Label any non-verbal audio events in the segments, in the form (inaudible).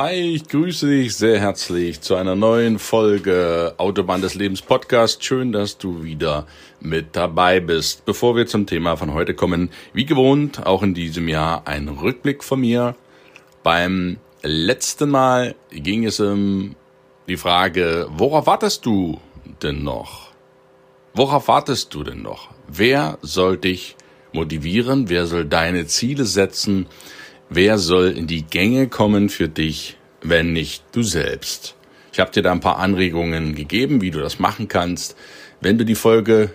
Hi, ich grüße dich sehr herzlich zu einer neuen Folge Autobahn des Lebens Podcast. Schön, dass du wieder mit dabei bist. Bevor wir zum Thema von heute kommen, wie gewohnt, auch in diesem Jahr ein Rückblick von mir. Beim letzten Mal ging es um die Frage, worauf wartest du denn noch? Worauf wartest du denn noch? Wer soll dich motivieren? Wer soll deine Ziele setzen? Wer soll in die Gänge kommen für dich, wenn nicht du selbst? Ich habe dir da ein paar Anregungen gegeben, wie du das machen kannst. Wenn du die Folge,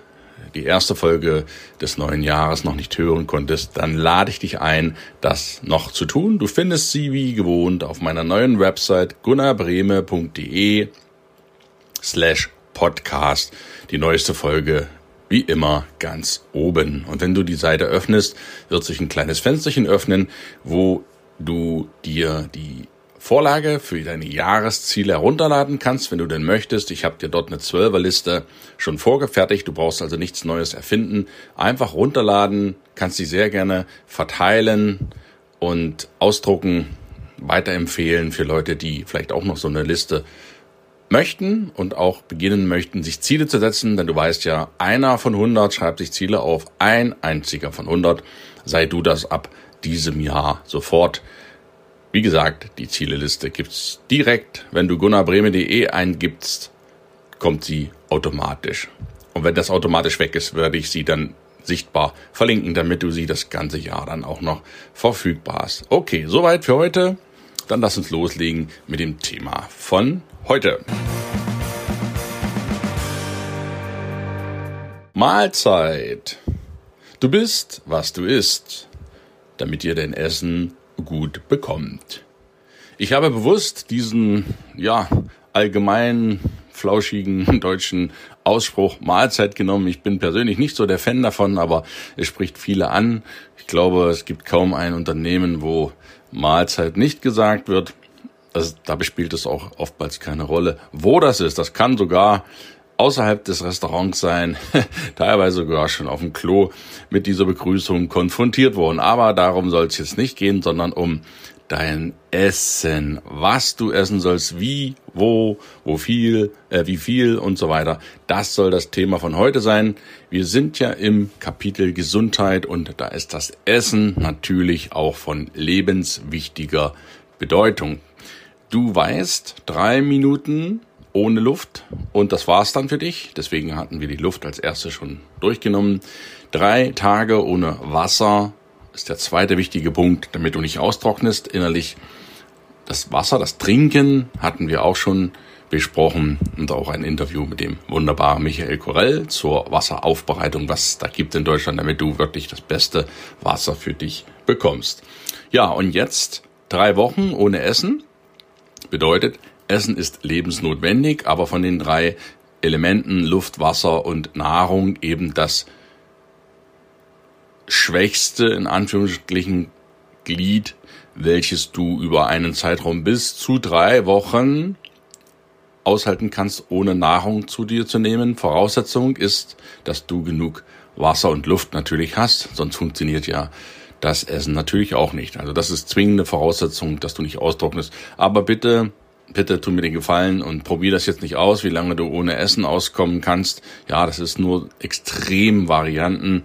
die erste Folge des neuen Jahres noch nicht hören konntest, dann lade ich dich ein, das noch zu tun. Du findest sie wie gewohnt auf meiner neuen Website gunnarbreme.de slash podcast. Die neueste Folge wie immer ganz oben. Und wenn du die Seite öffnest, wird sich ein kleines Fensterchen öffnen, wo du dir die Vorlage für deine Jahresziele herunterladen kannst, wenn du denn möchtest. Ich habe dir dort eine Zwölferliste schon vorgefertigt. Du brauchst also nichts Neues erfinden. Einfach runterladen, kannst sie sehr gerne verteilen und ausdrucken, weiterempfehlen für Leute, die vielleicht auch noch so eine Liste möchten und auch beginnen möchten, sich Ziele zu setzen, denn du weißt ja, einer von 100 schreibt sich Ziele auf, ein einziger von 100, sei du das ab diesem Jahr sofort. Wie gesagt, die Zieleliste gibt's direkt, wenn du gunnarbreme.de eingibst, kommt sie automatisch. Und wenn das automatisch weg ist, werde ich sie dann sichtbar verlinken, damit du sie das ganze Jahr dann auch noch verfügbar hast. Okay, soweit für heute. Dann lass uns loslegen mit dem Thema von heute. Mahlzeit. Du bist, was du isst, damit ihr dein Essen gut bekommt. Ich habe bewusst diesen, ja, allgemein flauschigen (laughs) deutschen Ausspruch Mahlzeit genommen. Ich bin persönlich nicht so der Fan davon, aber es spricht viele an. Ich glaube, es gibt kaum ein Unternehmen, wo Mahlzeit nicht gesagt wird. Also, dabei spielt es auch oftmals keine Rolle, wo das ist. Das kann sogar außerhalb des Restaurants sein, (laughs) teilweise sogar schon auf dem Klo mit dieser Begrüßung konfrontiert worden. Aber darum soll es jetzt nicht gehen, sondern um dein Essen, was du essen sollst, wie, wo, wo viel, äh, wie viel und so weiter. Das soll das Thema von heute sein. Wir sind ja im Kapitel Gesundheit und da ist das Essen natürlich auch von lebenswichtiger Bedeutung. Du weißt, drei Minuten ohne Luft und das war's dann für dich. Deswegen hatten wir die Luft als erste schon durchgenommen. Drei Tage ohne Wasser ist der zweite wichtige Punkt, damit du nicht austrocknest innerlich. Das Wasser, das Trinken hatten wir auch schon besprochen und auch ein Interview mit dem wunderbaren Michael Korell zur Wasseraufbereitung, was da gibt in Deutschland, damit du wirklich das beste Wasser für dich bekommst. Ja, und jetzt drei Wochen ohne Essen Bedeutet, Essen ist lebensnotwendig, aber von den drei Elementen Luft, Wasser und Nahrung eben das schwächste, in Anführungsstrichen, Glied, welches du über einen Zeitraum bis zu drei Wochen aushalten kannst, ohne Nahrung zu dir zu nehmen. Voraussetzung ist, dass du genug Wasser und Luft natürlich hast, sonst funktioniert ja das Essen natürlich auch nicht. Also das ist zwingende Voraussetzung, dass du nicht austrocknest. Aber bitte, bitte tu mir den Gefallen und probier das jetzt nicht aus, wie lange du ohne Essen auskommen kannst. Ja, das ist nur extrem Varianten,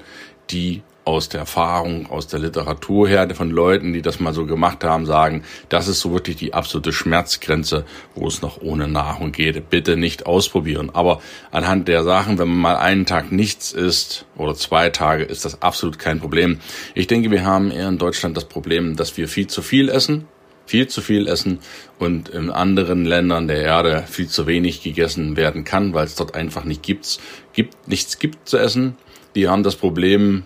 die aus der Erfahrung, aus der Literatur her, von Leuten, die das mal so gemacht haben, sagen, das ist so wirklich die absolute Schmerzgrenze, wo es noch ohne Nahrung geht. Bitte nicht ausprobieren. Aber anhand der Sachen, wenn man mal einen Tag nichts isst oder zwei Tage, ist das absolut kein Problem. Ich denke, wir haben eher in Deutschland das Problem, dass wir viel zu viel essen viel zu viel essen und in anderen Ländern der Erde viel zu wenig gegessen werden kann, weil es dort einfach nicht gibt's, gibt, nichts gibt zu essen. Die haben das Problem,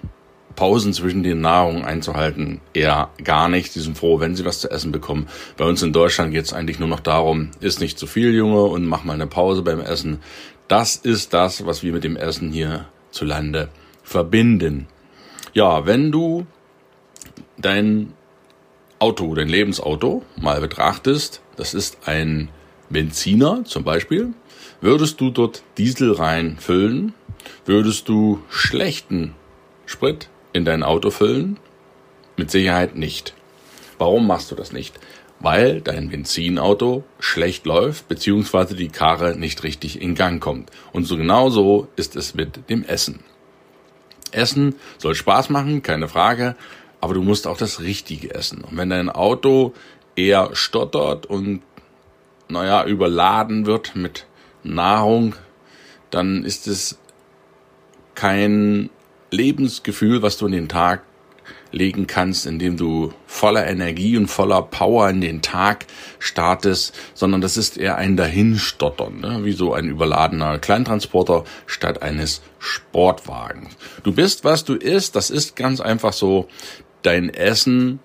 Pausen zwischen den Nahrungen einzuhalten, eher gar nicht. Sie sind froh, wenn sie was zu essen bekommen. Bei uns in Deutschland geht es eigentlich nur noch darum, isst nicht zu viel, Junge, und mach mal eine Pause beim Essen. Das ist das, was wir mit dem Essen hier hierzulande verbinden. Ja, wenn du dein Auto, dein Lebensauto mal betrachtest, das ist ein Benziner zum Beispiel, würdest du dort Diesel reinfüllen, würdest du schlechten Sprit in dein Auto füllen? Mit Sicherheit nicht. Warum machst du das nicht? Weil dein Benzinauto schlecht läuft, beziehungsweise die Karre nicht richtig in Gang kommt. Und so genauso ist es mit dem Essen. Essen soll Spaß machen, keine Frage, aber du musst auch das Richtige essen. Und wenn dein Auto eher stottert und, naja, überladen wird mit Nahrung, dann ist es kein Lebensgefühl, was du in den Tag legen kannst, indem du voller Energie und voller Power in den Tag startest, sondern das ist eher ein Dahinstottern, ne? wie so ein überladener Kleintransporter statt eines Sportwagens. Du bist, was du isst, das ist ganz einfach so dein Essen,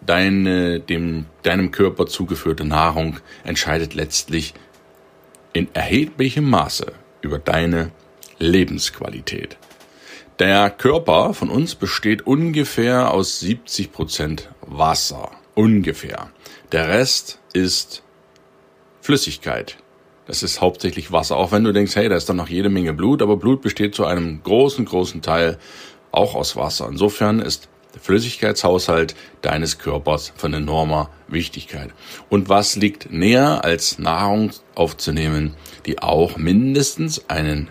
deine dem deinem Körper zugeführte Nahrung entscheidet letztlich in erheblichem Maße über deine Lebensqualität. Der Körper von uns besteht ungefähr aus 70 Prozent Wasser. Ungefähr. Der Rest ist Flüssigkeit. Das ist hauptsächlich Wasser. Auch wenn du denkst, hey, da ist doch noch jede Menge Blut, aber Blut besteht zu einem großen, großen Teil auch aus Wasser. Insofern ist der Flüssigkeitshaushalt deines Körpers von enormer Wichtigkeit. Und was liegt näher als Nahrung aufzunehmen, die auch mindestens einen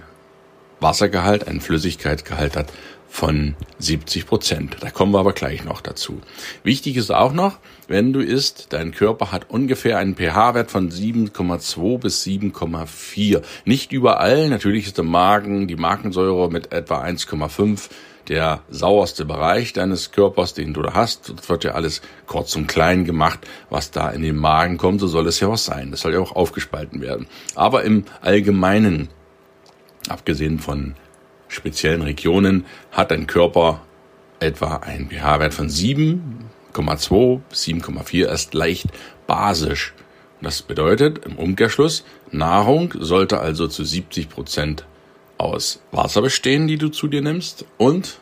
Wassergehalt, einen Flüssigkeitsgehalt hat von 70 Prozent. Da kommen wir aber gleich noch dazu. Wichtig ist auch noch, wenn du isst, dein Körper hat ungefähr einen pH-Wert von 7,2 bis 7,4. Nicht überall, natürlich ist der Magen, die Magensäure mit etwa 1,5 der sauerste Bereich deines Körpers, den du da hast. Das wird ja alles kurz und klein gemacht, was da in den Magen kommt. So soll es ja auch sein. Das soll ja auch aufgespalten werden. Aber im Allgemeinen abgesehen von speziellen Regionen, hat dein Körper etwa einen pH-Wert von 7,2 bis 7,4, ist leicht basisch. Das bedeutet im Umkehrschluss, Nahrung sollte also zu 70 Prozent aus Wasser bestehen, die du zu dir nimmst, und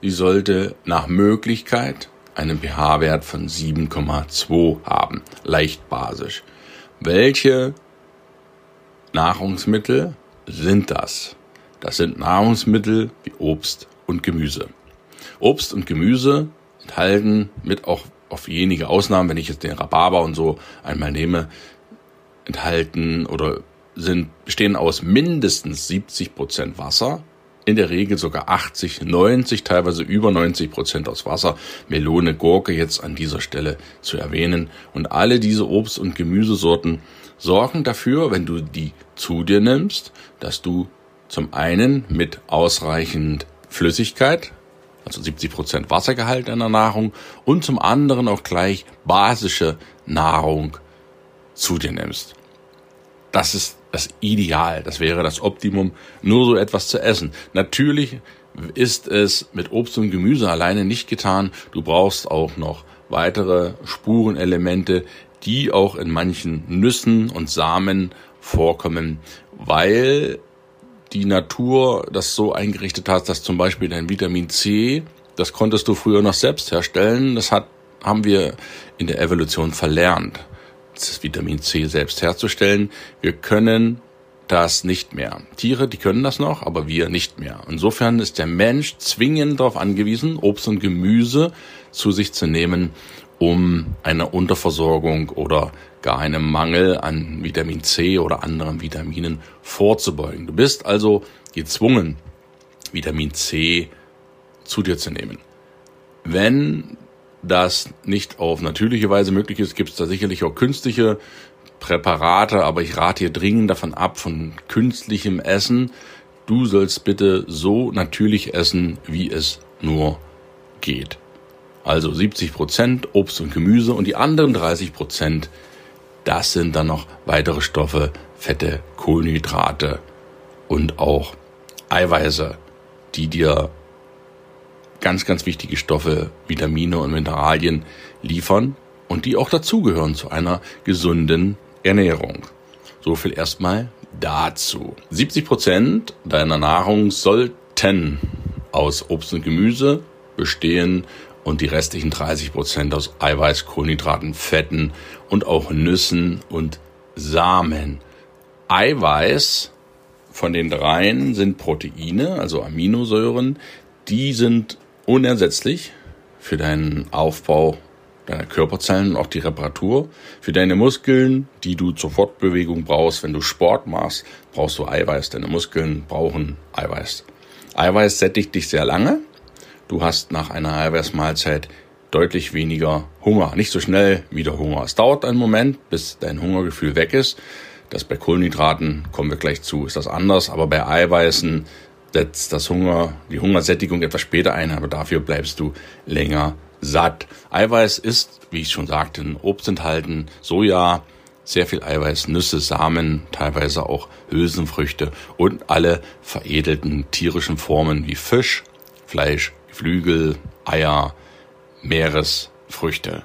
sie sollte nach Möglichkeit einen pH-Wert von 7,2 haben, leicht basisch. Welche Nahrungsmittel sind das? Das sind Nahrungsmittel wie Obst und Gemüse. Obst und Gemüse enthalten mit auch auf wenige Ausnahmen, wenn ich jetzt den Rhabarber und so einmal nehme, enthalten oder sind, bestehen aus mindestens 70 Prozent Wasser, in der Regel sogar 80, 90, teilweise über 90 Prozent aus Wasser. Melone, Gurke jetzt an dieser Stelle zu erwähnen. Und alle diese Obst- und Gemüsesorten sorgen dafür, wenn du die zu dir nimmst, dass du zum einen mit ausreichend Flüssigkeit, also 70 Prozent Wassergehalt in der Nahrung und zum anderen auch gleich basische Nahrung zu dir nimmst. Das ist das Ideal, das wäre das Optimum, nur so etwas zu essen. Natürlich ist es mit Obst und Gemüse alleine nicht getan. Du brauchst auch noch weitere Spurenelemente, die auch in manchen Nüssen und Samen vorkommen, weil die Natur das so eingerichtet hat, dass zum Beispiel dein Vitamin C, das konntest du früher noch selbst herstellen, das hat, haben wir in der Evolution verlernt, das Vitamin C selbst herzustellen. Wir können das nicht mehr. Tiere, die können das noch, aber wir nicht mehr. Insofern ist der Mensch zwingend darauf angewiesen, Obst und Gemüse zu sich zu nehmen, um einer Unterversorgung oder gar einem Mangel an Vitamin C oder anderen Vitaminen vorzubeugen. Du bist also gezwungen, Vitamin C zu dir zu nehmen. Wenn das nicht auf natürliche Weise möglich ist, gibt es da sicherlich auch künstliche Präparate, aber ich rate hier dringend davon ab, von künstlichem Essen. Du sollst bitte so natürlich essen, wie es nur geht. Also 70 Prozent Obst und Gemüse und die anderen 30 Prozent, das sind dann noch weitere Stoffe, Fette, Kohlenhydrate und auch Eiweiße, die dir ganz, ganz wichtige Stoffe, Vitamine und Mineralien liefern und die auch dazugehören zu einer gesunden Ernährung. So viel erstmal dazu. 70 Prozent deiner Nahrung sollten aus Obst und Gemüse bestehen und die restlichen 30 Prozent aus Eiweiß, Kohlenhydraten, Fetten und auch Nüssen und Samen. Eiweiß von den dreien sind Proteine, also Aminosäuren. Die sind unersetzlich für deinen Aufbau deiner Körperzellen und auch die Reparatur. Für deine Muskeln, die du zur Fortbewegung brauchst, wenn du Sport machst, brauchst du Eiweiß. Deine Muskeln brauchen Eiweiß. Eiweiß sättigt dich sehr lange. Du hast nach einer Eiweißmahlzeit deutlich weniger Hunger. Nicht so schnell wieder Hunger. Es dauert einen Moment, bis dein Hungergefühl weg ist. Das bei Kohlenhydraten, kommen wir gleich zu, ist das anders. Aber bei Eiweißen setzt das Hunger, die Hungersättigung etwas später ein, aber dafür bleibst du länger satt. Eiweiß ist, wie ich schon sagte, in Obst enthalten, Soja, sehr viel Eiweiß, Nüsse, Samen, teilweise auch Hülsenfrüchte und alle veredelten tierischen Formen wie Fisch, Fleisch, Geflügel, Eier, Meeresfrüchte.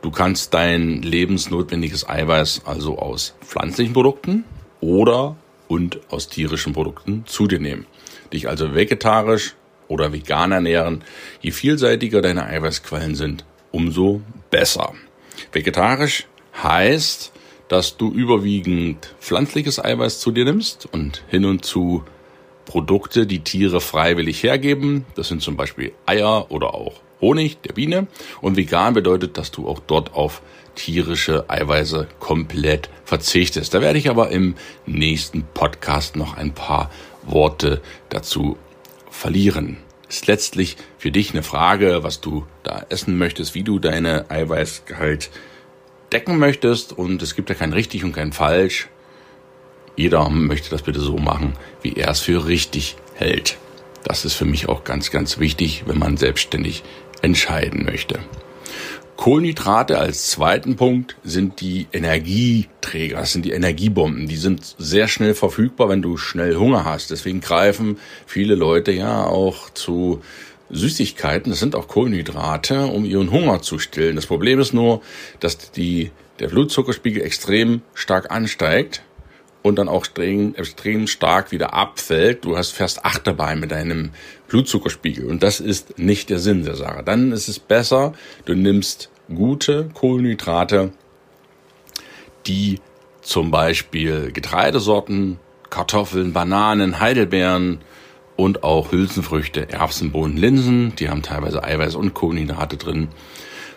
Du kannst dein lebensnotwendiges Eiweiß also aus pflanzlichen Produkten oder und aus tierischen Produkten zu dir nehmen. Dich also vegetarisch oder vegan ernähren. Je vielseitiger deine Eiweißquellen sind, umso besser. Vegetarisch heißt, dass du überwiegend pflanzliches Eiweiß zu dir nimmst und hin und zu Produkte, die Tiere freiwillig hergeben. Das sind zum Beispiel Eier oder auch Honig der Biene. Und vegan bedeutet, dass du auch dort auf tierische Eiweiße komplett verzichtest. Da werde ich aber im nächsten Podcast noch ein paar Worte dazu verlieren. Ist letztlich für dich eine Frage, was du da essen möchtest, wie du deine Eiweißgehalt decken möchtest. Und es gibt ja kein richtig und kein falsch. Jeder möchte das bitte so machen, wie er es für richtig hält. Das ist für mich auch ganz, ganz wichtig, wenn man selbstständig entscheiden möchte. Kohlenhydrate als zweiten Punkt sind die Energieträger, das sind die Energiebomben. Die sind sehr schnell verfügbar, wenn du schnell Hunger hast. Deswegen greifen viele Leute ja auch zu Süßigkeiten, das sind auch Kohlenhydrate, um ihren Hunger zu stillen. Das Problem ist nur, dass die, der Blutzuckerspiegel extrem stark ansteigt und dann auch extrem, extrem stark wieder abfällt. Du hast fährst Achterbahn mit deinem Blutzuckerspiegel und das ist nicht der Sinn der Sache. Dann ist es besser, du nimmst gute Kohlenhydrate, die zum Beispiel Getreidesorten, Kartoffeln, Bananen, Heidelbeeren und auch Hülsenfrüchte, Erbsen, Bohnen, Linsen, die haben teilweise Eiweiß und Kohlenhydrate drin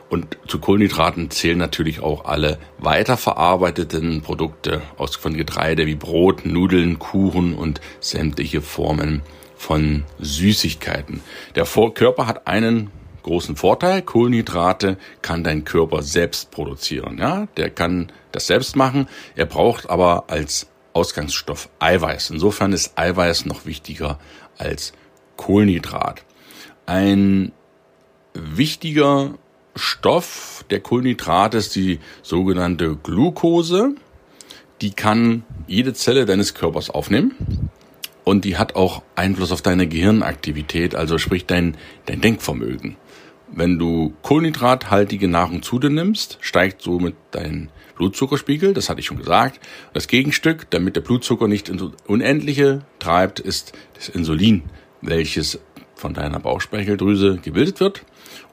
und zu Kohlenhydraten zählen natürlich auch alle weiterverarbeiteten Produkte aus, von Getreide wie Brot, Nudeln, Kuchen und sämtliche Formen von Süßigkeiten. Der Körper hat einen großen Vorteil. Kohlenhydrate kann dein Körper selbst produzieren. Ja, der kann das selbst machen. Er braucht aber als Ausgangsstoff Eiweiß. Insofern ist Eiweiß noch wichtiger als Kohlenhydrat. Ein wichtiger Stoff der Kohlenhydrate ist die sogenannte Glucose. Die kann jede Zelle deines Körpers aufnehmen und die hat auch Einfluss auf deine Gehirnaktivität, also sprich dein, dein Denkvermögen. Wenn du kohlenhydrathaltige Nahrung zu dir nimmst, steigt somit dein Blutzuckerspiegel, das hatte ich schon gesagt. Das Gegenstück, damit der Blutzucker nicht ins Unendliche treibt, ist das Insulin, welches von deiner Bauchspeicheldrüse gebildet wird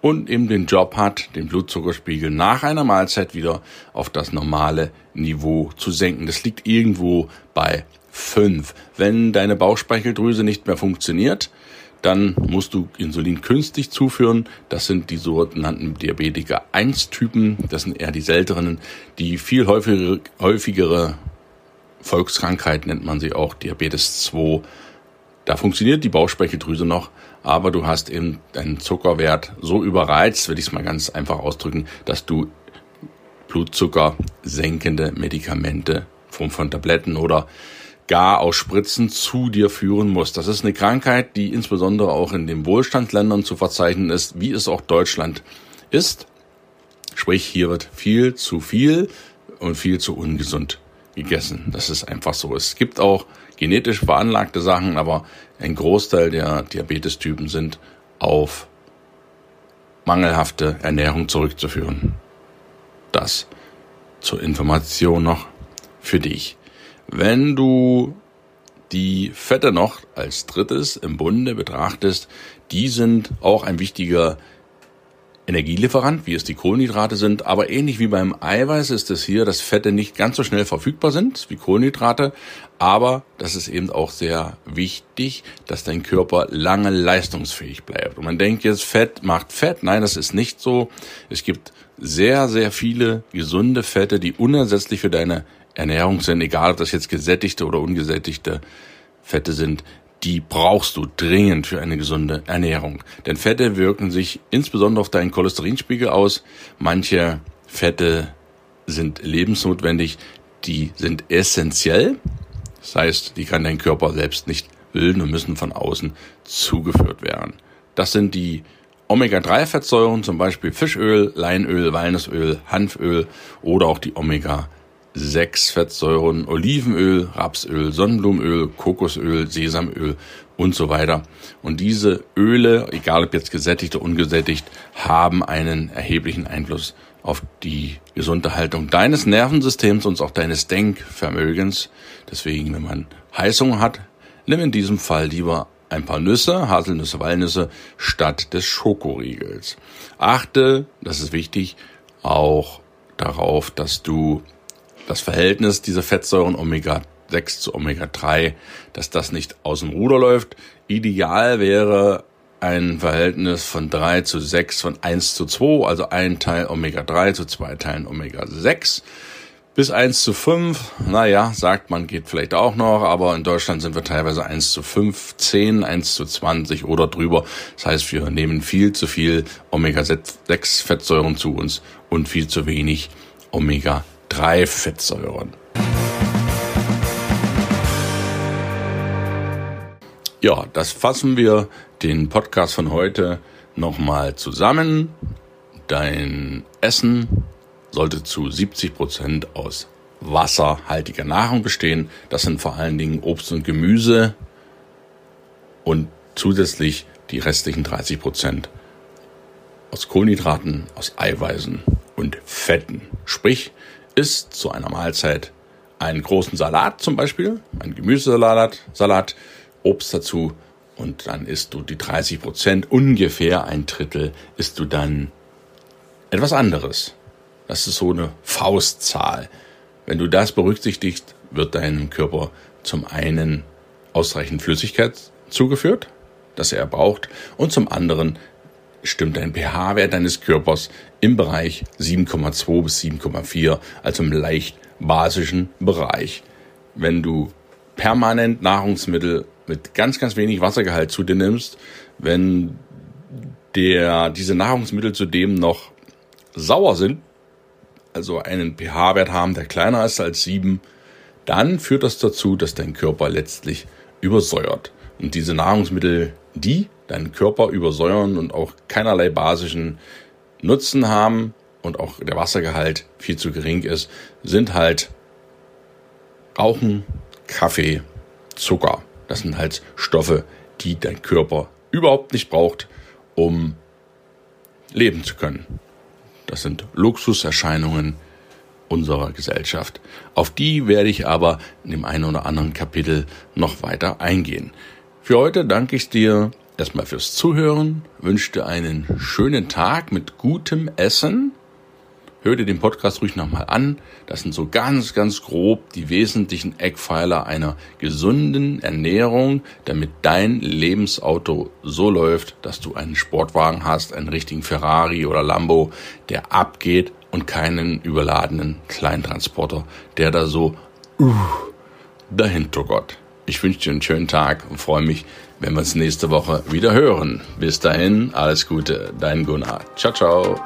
und eben den Job hat, den Blutzuckerspiegel nach einer Mahlzeit wieder auf das normale Niveau zu senken. Das liegt irgendwo bei fünf. Wenn deine Bauchspeicheldrüse nicht mehr funktioniert, dann musst du Insulin künstlich zuführen. Das sind die sogenannten Diabetiker 1 Typen. Das sind eher die seltenen, die viel häufigere, häufigere Volkskrankheit nennt man sie auch, Diabetes 2. Da funktioniert die Bauchspeicheldrüse noch, aber du hast eben deinen Zuckerwert so überreizt, will ich es mal ganz einfach ausdrücken, dass du Blutzucker senkende Medikamente Form von Tabletten oder gar aus Spritzen zu dir führen musst. Das ist eine Krankheit, die insbesondere auch in den Wohlstandsländern zu verzeichnen ist, wie es auch Deutschland ist. Sprich, hier wird viel zu viel und viel zu ungesund gegessen. Das ist einfach so. Es gibt auch genetisch veranlagte Sachen, aber ein Großteil der Diabetestypen sind auf mangelhafte Ernährung zurückzuführen. Das zur Information noch für dich. Wenn du die Fette noch als drittes im Bunde betrachtest, die sind auch ein wichtiger Energielieferant, wie es die Kohlenhydrate sind, aber ähnlich wie beim Eiweiß ist es hier, dass Fette nicht ganz so schnell verfügbar sind wie Kohlenhydrate, aber das ist eben auch sehr wichtig, dass dein Körper lange leistungsfähig bleibt. Und man denkt jetzt, Fett macht Fett. Nein, das ist nicht so. Es gibt sehr, sehr viele gesunde Fette, die unersetzlich für deine Ernährung sind, egal ob das jetzt gesättigte oder ungesättigte Fette sind, die brauchst du dringend für eine gesunde Ernährung. Denn Fette wirken sich insbesondere auf deinen Cholesterinspiegel aus. Manche Fette sind lebensnotwendig, die sind essentiell. Das heißt, die kann dein Körper selbst nicht bilden und müssen von außen zugeführt werden. Das sind die Omega-3-Fettsäuren, zum Beispiel Fischöl, Leinöl, Walnussöl, Hanföl oder auch die Omega sechs Fettsäuren, Olivenöl, Rapsöl, Sonnenblumenöl, Kokosöl, Sesamöl und so weiter. Und diese Öle, egal ob jetzt gesättigt oder ungesättigt, haben einen erheblichen Einfluss auf die gesunde Haltung deines Nervensystems und auch deines Denkvermögens. Deswegen, wenn man Heißung hat, nimm in diesem Fall lieber ein paar Nüsse, Haselnüsse, Walnüsse statt des Schokoriegels. Achte, das ist wichtig, auch darauf, dass du das Verhältnis dieser Fettsäuren Omega 6 zu Omega 3, dass das nicht aus dem Ruder läuft. Ideal wäre ein Verhältnis von 3 zu 6 von 1 zu 2, also ein Teil Omega 3 zu zwei Teilen Omega 6. Bis 1 zu 5, naja, sagt man, geht vielleicht auch noch, aber in Deutschland sind wir teilweise 1 zu 15, 1 zu 20 oder drüber. Das heißt, wir nehmen viel zu viel Omega-6 Fettsäuren zu uns und viel zu wenig Omega drei Fettsäuren. Ja, das fassen wir den Podcast von heute nochmal zusammen. Dein Essen sollte zu 70 Prozent aus wasserhaltiger Nahrung bestehen. Das sind vor allen Dingen Obst und Gemüse und zusätzlich die restlichen 30 Prozent aus Kohlenhydraten, aus Eiweißen und Fetten. Sprich, isst zu einer Mahlzeit einen großen Salat zum Beispiel, einen Gemüsesalat, Salat, Obst dazu und dann isst du die 30 Prozent, ungefähr ein Drittel, isst du dann etwas anderes. Das ist so eine Faustzahl. Wenn du das berücksichtigst, wird deinem Körper zum einen ausreichend Flüssigkeit zugeführt, das er braucht, und zum anderen stimmt dein pH-Wert deines Körpers im Bereich 7,2 bis 7,4, also im leicht basischen Bereich. Wenn du permanent Nahrungsmittel mit ganz, ganz wenig Wassergehalt zu dir nimmst, wenn der, diese Nahrungsmittel zudem noch sauer sind, also einen pH-Wert haben, der kleiner ist als 7, dann führt das dazu, dass dein Körper letztlich übersäuert. Und diese Nahrungsmittel, die deinen Körper übersäuern und auch keinerlei basischen Nutzen haben und auch der Wassergehalt viel zu gering ist, sind halt Rauchen, Kaffee, Zucker. Das sind halt Stoffe, die dein Körper überhaupt nicht braucht, um leben zu können. Das sind Luxuserscheinungen unserer Gesellschaft. Auf die werde ich aber in dem einen oder anderen Kapitel noch weiter eingehen. Für heute danke ich dir erstmal fürs Zuhören, wünsche dir einen schönen Tag mit gutem Essen. Hör dir den Podcast ruhig nochmal an. Das sind so ganz, ganz grob die wesentlichen Eckpfeiler einer gesunden Ernährung, damit dein Lebensauto so läuft, dass du einen Sportwagen hast, einen richtigen Ferrari oder Lambo, der abgeht und keinen überladenen Kleintransporter, der da so uh, dahinter Gott. Ich wünsche dir einen schönen Tag und freue mich, wenn wir uns nächste Woche wieder hören. Bis dahin, alles Gute, dein Gunnar. Ciao, ciao.